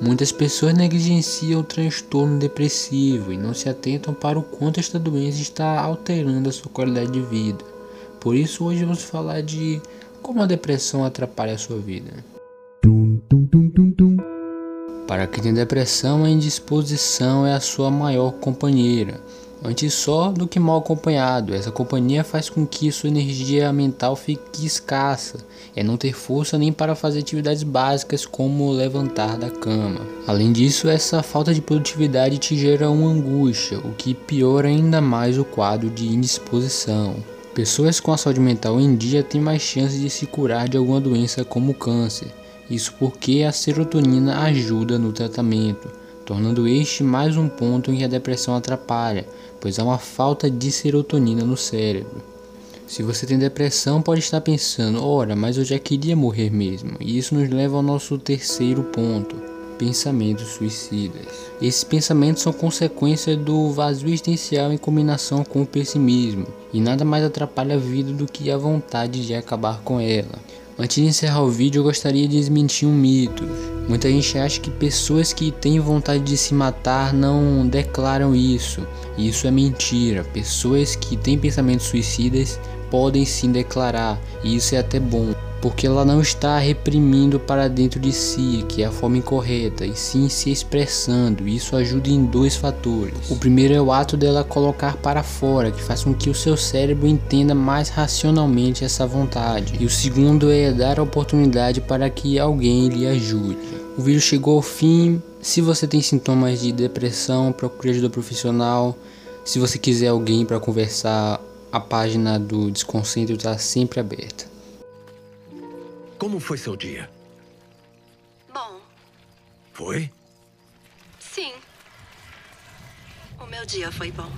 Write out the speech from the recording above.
Muitas pessoas negligenciam o transtorno depressivo e não se atentam para o quanto esta doença está alterando a sua qualidade de vida. Por isso, hoje vamos falar de como a depressão atrapalha a sua vida. Para quem tem depressão, a indisposição é a sua maior companheira. Antes só do que mal acompanhado, essa companhia faz com que sua energia mental fique escassa, é não ter força nem para fazer atividades básicas como levantar da cama. Além disso, essa falta de produtividade te gera uma angústia, o que piora ainda mais o quadro de indisposição. Pessoas com a saúde mental em dia têm mais chances de se curar de alguma doença como câncer. Isso porque a serotonina ajuda no tratamento tornando este mais um ponto em que a depressão atrapalha, pois há uma falta de serotonina no cérebro. Se você tem depressão, pode estar pensando: ora, mas eu já queria morrer mesmo. E isso nos leva ao nosso terceiro ponto: pensamentos suicidas. Esses pensamentos são consequência do vazio existencial em combinação com o pessimismo, e nada mais atrapalha a vida do que a vontade de acabar com ela. Antes de encerrar o vídeo, eu gostaria de desmentir um mito. Muita gente acha que pessoas que têm vontade de se matar não declaram isso. E isso é mentira. Pessoas que têm pensamentos suicidas podem sim declarar, e isso é até bom porque ela não está reprimindo para dentro de si, que é a forma incorreta, e sim se expressando. Isso ajuda em dois fatores. O primeiro é o ato dela colocar para fora, que faz com que o seu cérebro entenda mais racionalmente essa vontade. E o segundo é dar a oportunidade para que alguém lhe ajude. O vídeo chegou ao fim. Se você tem sintomas de depressão, procure ajuda profissional. Se você quiser alguém para conversar, a página do Desconcentro está sempre aberta. Como foi seu dia? Bom. Foi? Sim. O meu dia foi bom.